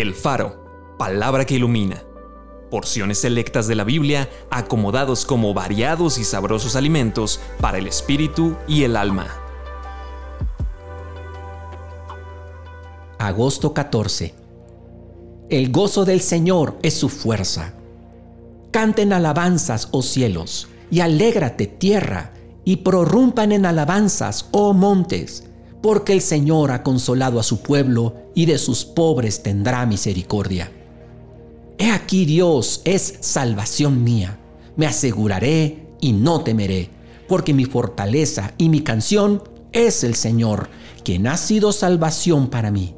El Faro, palabra que ilumina. Porciones selectas de la Biblia acomodados como variados y sabrosos alimentos para el espíritu y el alma. Agosto 14. El gozo del Señor es su fuerza. Canten alabanzas, oh cielos, y alégrate tierra, y prorrumpan en alabanzas, oh montes porque el Señor ha consolado a su pueblo y de sus pobres tendrá misericordia. He aquí Dios es salvación mía. Me aseguraré y no temeré, porque mi fortaleza y mi canción es el Señor, quien ha sido salvación para mí.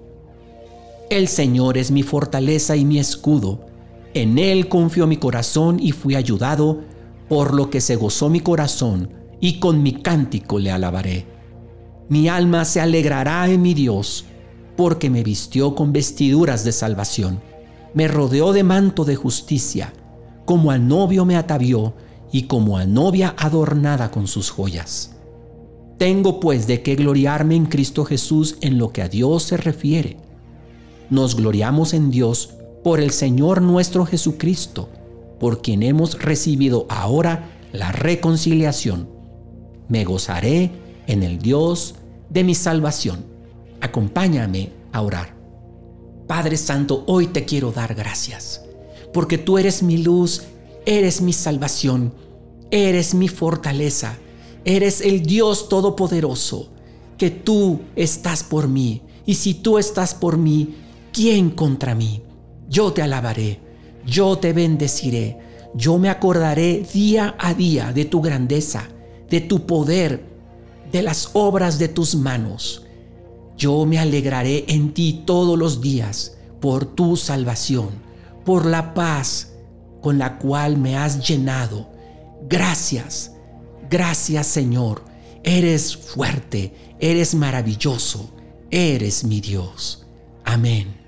El Señor es mi fortaleza y mi escudo. En Él confió mi corazón y fui ayudado, por lo que se gozó mi corazón, y con mi cántico le alabaré. Mi alma se alegrará en mi Dios, porque me vistió con vestiduras de salvación, me rodeó de manto de justicia, como a novio me atavió y como a novia adornada con sus joyas. Tengo pues de qué gloriarme en Cristo Jesús en lo que a Dios se refiere. Nos gloriamos en Dios por el Señor nuestro Jesucristo, por quien hemos recibido ahora la reconciliación. Me gozaré en el Dios de mi salvación. Acompáñame a orar. Padre Santo, hoy te quiero dar gracias, porque tú eres mi luz, eres mi salvación, eres mi fortaleza, eres el Dios Todopoderoso, que tú estás por mí. Y si tú estás por mí, ¿quién contra mí? Yo te alabaré, yo te bendeciré, yo me acordaré día a día de tu grandeza, de tu poder, de las obras de tus manos. Yo me alegraré en ti todos los días por tu salvación, por la paz con la cual me has llenado. Gracias, gracias Señor. Eres fuerte, eres maravilloso, eres mi Dios. Amén.